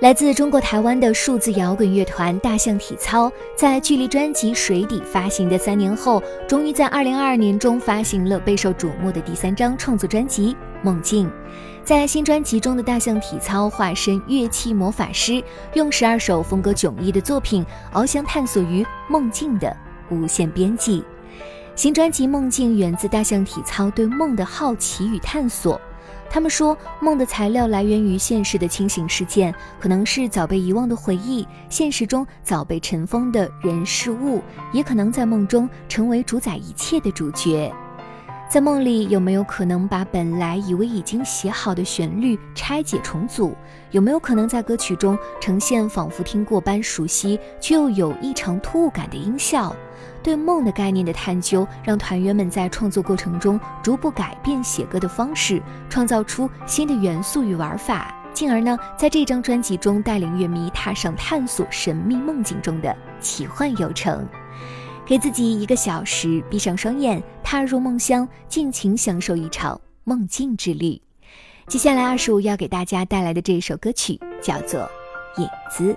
来自中国台湾的数字摇滚乐团大象体操，在距离专辑《水底》发行的三年后，终于在二零二二年中发行了备受瞩目的第三张创作专辑《梦境》。在新专辑中的大象体操化身乐器魔法师，用十二首风格迥异的作品，翱翔探索于梦境的无限边际。新专辑《梦境》源自大象体操对梦的好奇与探索。他们说，梦的材料来源于现实的清醒事件，可能是早被遗忘的回忆，现实中早被尘封的人事物，也可能在梦中成为主宰一切的主角。在梦里，有没有可能把本来以为已经写好的旋律拆解重组？有没有可能在歌曲中呈现仿佛听过般熟悉却又有异常突兀感的音效？对梦的概念的探究，让团员们在创作过程中逐步改变写歌的方式，创造出新的元素与玩法，进而呢，在这张专辑中带领乐迷踏上探索神秘梦境中的奇幻游程。给自己一个小时，闭上双眼，踏入梦乡，尽情享受一场梦境之旅。接下来，二十五要给大家带来的这首歌曲叫做《影子》。